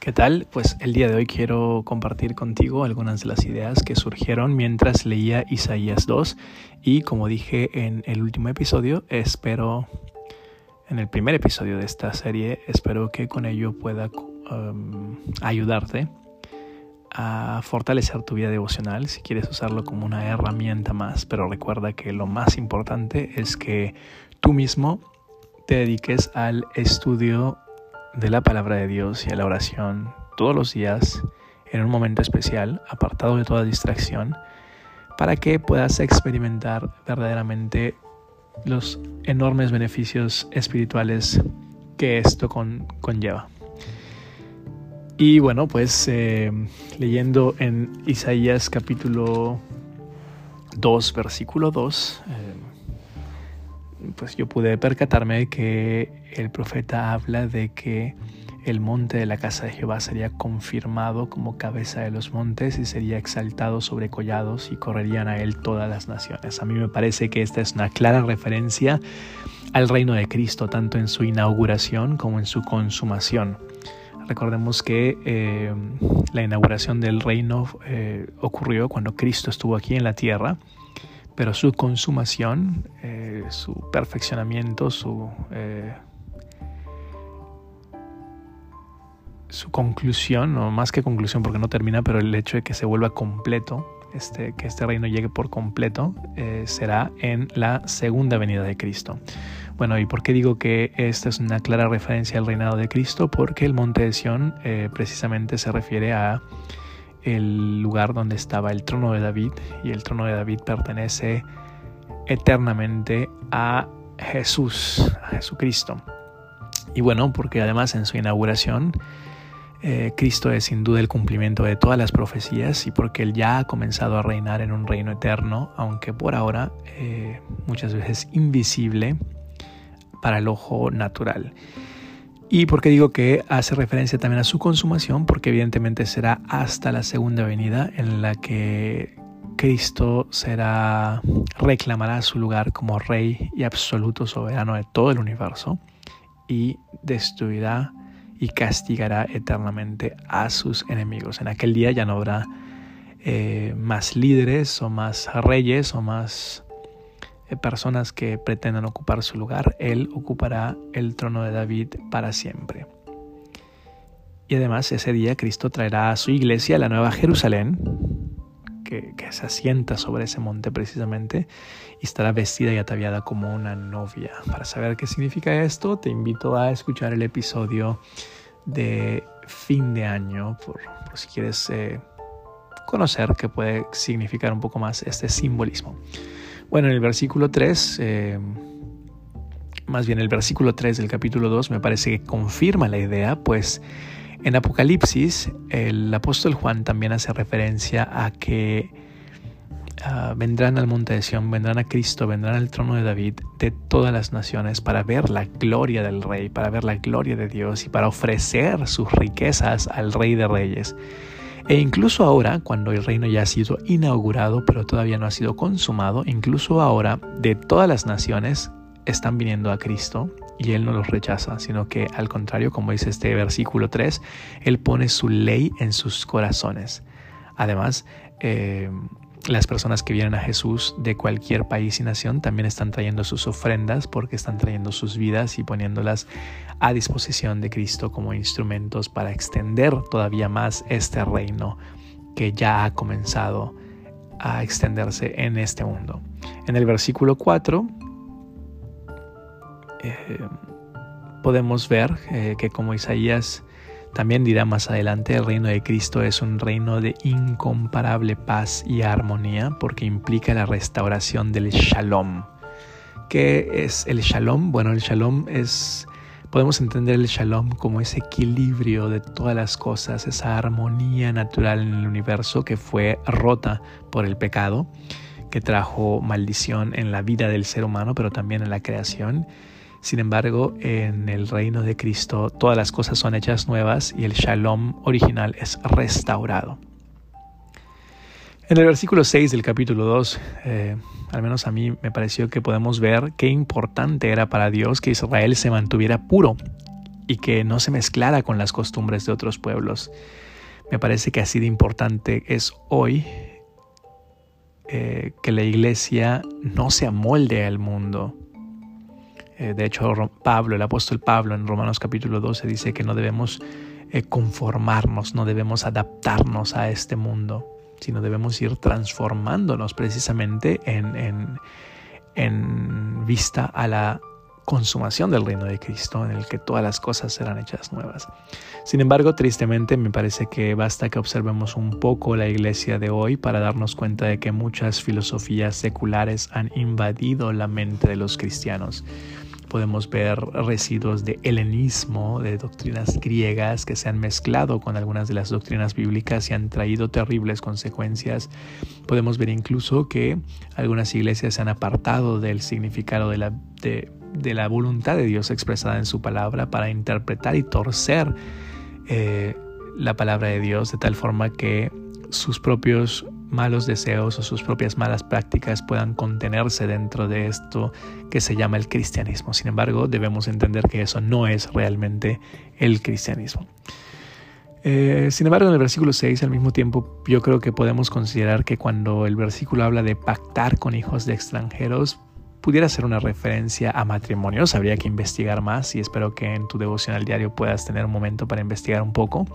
¿Qué tal? Pues el día de hoy quiero compartir contigo algunas de las ideas que surgieron mientras leía Isaías 2 y como dije en el último episodio, espero, en el primer episodio de esta serie, espero que con ello pueda um, ayudarte a fortalecer tu vida devocional si quieres usarlo como una herramienta más, pero recuerda que lo más importante es que tú mismo te dediques al estudio de la palabra de Dios y a la oración todos los días en un momento especial, apartado de toda distracción, para que puedas experimentar verdaderamente los enormes beneficios espirituales que esto conlleva. Y bueno, pues eh, leyendo en Isaías capítulo 2, versículo 2, pues yo pude percatarme que el profeta habla de que el monte de la casa de Jehová sería confirmado como cabeza de los montes y sería exaltado sobre collados y correrían a él todas las naciones. A mí me parece que esta es una clara referencia al reino de Cristo, tanto en su inauguración como en su consumación. Recordemos que eh, la inauguración del reino eh, ocurrió cuando Cristo estuvo aquí en la tierra pero su consumación, eh, su perfeccionamiento, su, eh, su conclusión, o más que conclusión porque no termina, pero el hecho de que se vuelva completo, este, que este reino llegue por completo, eh, será en la segunda venida de Cristo. Bueno, ¿y por qué digo que esta es una clara referencia al reinado de Cristo? Porque el monte de Sión precisamente se refiere a el lugar donde estaba el trono de David y el trono de David pertenece eternamente a Jesús, a Jesucristo. Y bueno, porque además en su inauguración eh, Cristo es sin duda el cumplimiento de todas las profecías y porque Él ya ha comenzado a reinar en un reino eterno, aunque por ahora eh, muchas veces invisible para el ojo natural. ¿Y por qué digo que hace referencia también a su consumación? Porque evidentemente será hasta la segunda venida en la que Cristo será, reclamará su lugar como rey y absoluto soberano de todo el universo y destruirá y castigará eternamente a sus enemigos. En aquel día ya no habrá eh, más líderes o más reyes o más personas que pretendan ocupar su lugar, Él ocupará el trono de David para siempre. Y además ese día Cristo traerá a su iglesia la nueva Jerusalén, que, se asienta sobre ese monte precisamente, y estará vestida y ataviada como una novia. Para saber qué significa esto, te invito a escuchar el episodio de fin de año, por, si quieres eh, conocer qué puede significar un poco más este simbolismo. Bueno, en el versículo 3, eh, más bien el versículo 3 del capítulo 2 me parece que confirma la idea, pues en Apocalipsis el apóstol Juan también hace referencia a que ah, vendrán al monte de Sión, vendrán a Cristo, vendrán al trono de David de todas las naciones para ver la gloria del Rey, para ver la gloria de Dios y para ofrecer sus riquezas al Rey de Reyes. E incluso ahora, cuando el reino ya ha sido inaugurado, pero todavía no ha sido consumado, incluso ahora de todas las naciones están viniendo a Cristo y Él no los rechaza, sino que al contrario, como dice este versículo 3, Él pone su ley en sus corazones. Además, eh, las personas que vienen a Jesús de cualquier país y nación también están trayendo sus ofrendas porque están trayendo sus vidas y poniéndolas a disposición de Cristo como instrumentos para extender todavía más este reino que ya ha comenzado a extenderse en este mundo. En el versículo 4 eh, podemos ver eh, que como Isaías también dirá más adelante, el reino de Cristo es un reino de incomparable paz y armonía porque implica la restauración del shalom. ¿Qué es el shalom? Bueno, el shalom es, podemos entender el shalom como ese equilibrio de todas las cosas, esa armonía natural en el universo que fue rota por el pecado, que trajo maldición en la vida del ser humano, pero también en la creación sin embargo, en el reino de Cristo todas las cosas son hechas nuevas y el shalom original es restaurado. En el versículo 6 del capítulo 2, eh, al menos a mí me pareció que podemos ver qué importante era para Dios que Israel se mantuviera puro y que no se mezclara con las costumbres de otros pueblos. Me parece que así de importante es hoy eh, que la iglesia no se amolde al mundo. Eh, de hecho, Pablo, el apóstol Pablo en Romanos capítulo 12 dice que no debemos eh, conformarnos, no debemos adaptarnos a este mundo, sino debemos ir transformándonos precisamente en, en vista a la consumación del reino de Cristo en el que todas las cosas serán hechas nuevas. Sin embargo, tristemente me parece que basta que observemos un poco la iglesia de hoy para darnos cuenta de que muchas filosofías seculares han invadido la mente de los cristianos. Podemos ver residuos de helenismo, de doctrinas griegas que se han mezclado con algunas de las doctrinas bíblicas y han traído terribles consecuencias. Podemos ver incluso que algunas iglesias se han apartado del significado de la, de, la voluntad de Dios expresada en su palabra para interpretar y torcer eh, la palabra de Dios de tal forma que sus propios malos deseos o sus propias malas prácticas puedan contenerse dentro de esto que se llama el cristianismo. Sin embargo, debemos entender que eso no es realmente el cristianismo. Eh, sin embargo, en el versículo 6, al mismo tiempo, yo creo que podemos considerar que cuando el versículo habla de pactar con hijos de extranjeros, pudiera ser una referencia a matrimonios. Habría que investigar más y espero que en tu devocional diario puedas tener un momento para investigar un poco.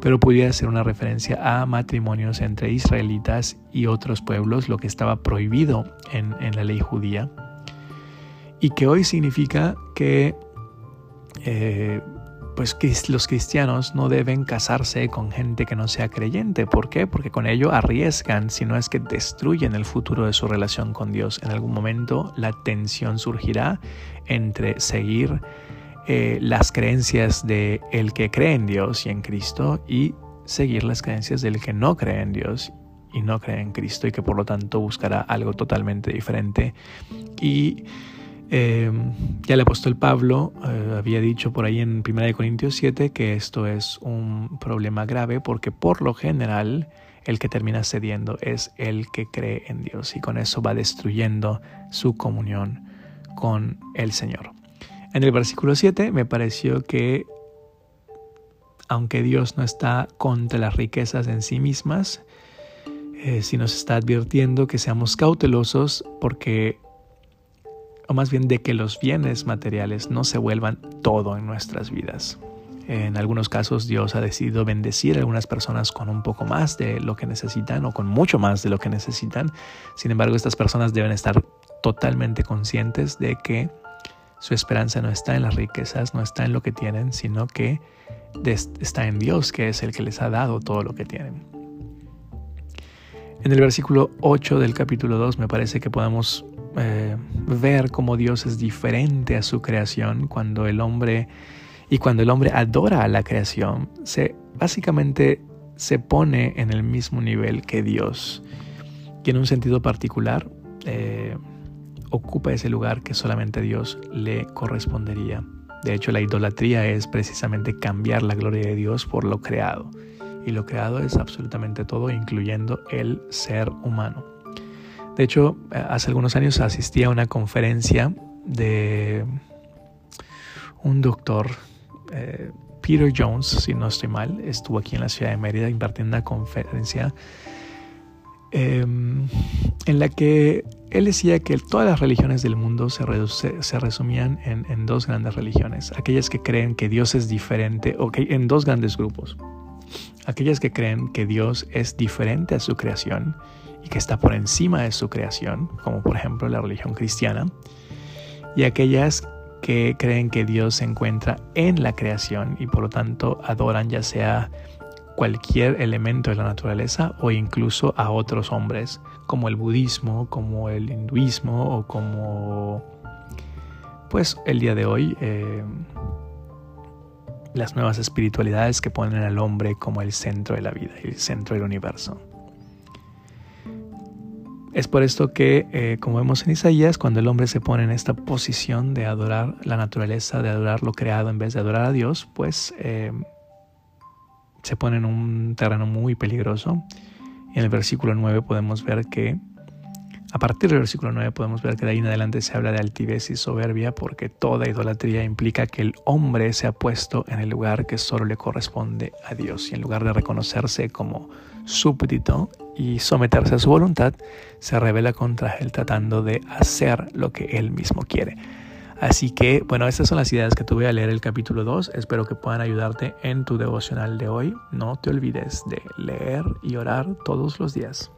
Pero pudiera ser una referencia a matrimonios entre israelitas y otros pueblos, lo que estaba prohibido en, en la ley judía. Y que hoy significa que eh, pues los cristianos no deben casarse con gente que no sea creyente. ¿Por qué? Porque con ello arriesgan, si no es que destruyen el futuro de su relación con Dios. En algún momento la tensión surgirá entre seguir eh, las creencias de el que cree en Dios y en Cristo y seguir las creencias del que no cree en Dios y no cree en Cristo y que por lo tanto buscará algo totalmente diferente y eh, ya el apóstol Pablo había dicho por ahí en 1 Corintios 7 que esto es un problema grave porque por lo general el que termina cediendo es el que cree en Dios y con eso va destruyendo su comunión con el Señor. En el versículo 7 me pareció que aunque Dios no está contra las riquezas en sí mismas, eh, si nos está advirtiendo que seamos cautelosos porque o más bien de que los bienes materiales no se vuelvan todo en nuestras vidas. En algunos casos Dios ha decidido bendecir a algunas personas con un poco más de lo que necesitan o con mucho más de lo que necesitan. Sin embargo, estas personas deben estar totalmente conscientes de que su esperanza no está en las riquezas, no está en lo que tienen, sino que está en Dios, que es el que les ha dado todo lo que tienen. En el versículo 8 del capítulo 2 me parece que podemos eh, ver cómo Dios es diferente a su creación cuando el hombre y cuando el hombre adora a la creación, se básicamente se pone en el mismo nivel que Dios y en un sentido particular eh, ocupa ese lugar que solamente Dios le correspondería. De hecho, la idolatría es precisamente cambiar la gloria de Dios por lo creado. Y lo creado es absolutamente todo, incluyendo el ser humano. De hecho, hace algunos años asistí a una conferencia de un doctor, eh, Peter Jones, si no estoy mal, estuvo aquí en la ciudad de Mérida impartiendo una conferencia em, en la que él decía que todas las religiones del mundo se, se resumían en, dos grandes religiones, aquellas que creen que Dios es diferente, o en dos grandes grupos, aquellas que creen que Dios es diferente a su creación y que está por encima de su creación, como por ejemplo la religión cristiana, y aquellas que creen que Dios se encuentra en la creación y por lo tanto adoran ya sea cualquier elemento de la naturaleza o incluso a otros hombres, como el budismo, como el hinduismo o como, pues el día de hoy, eh, las nuevas espiritualidades que ponen al hombre como el centro de la vida, el centro del universo. Es por esto que, eh, como vemos en Isaías, cuando el hombre se pone en esta posición de adorar la naturaleza, de adorar lo creado en vez de adorar a Dios, pues eh, se pone en un terreno muy peligroso. En el versículo 9 podemos ver que A partir del versículo 9 podemos ver que de ahí en adelante se habla de altivez y soberbia porque toda idolatría implica que el hombre se ha puesto en el lugar que solo le corresponde a Dios y en lugar de reconocerse como súbdito y someterse a su voluntad, se revela contra él tratando de hacer lo que él mismo quiere. Así que, bueno, estas son las ideas que tuve a leer el capítulo 2. Espero que puedan ayudarte en tu devocional de hoy. No te olvides de leer y orar todos los días.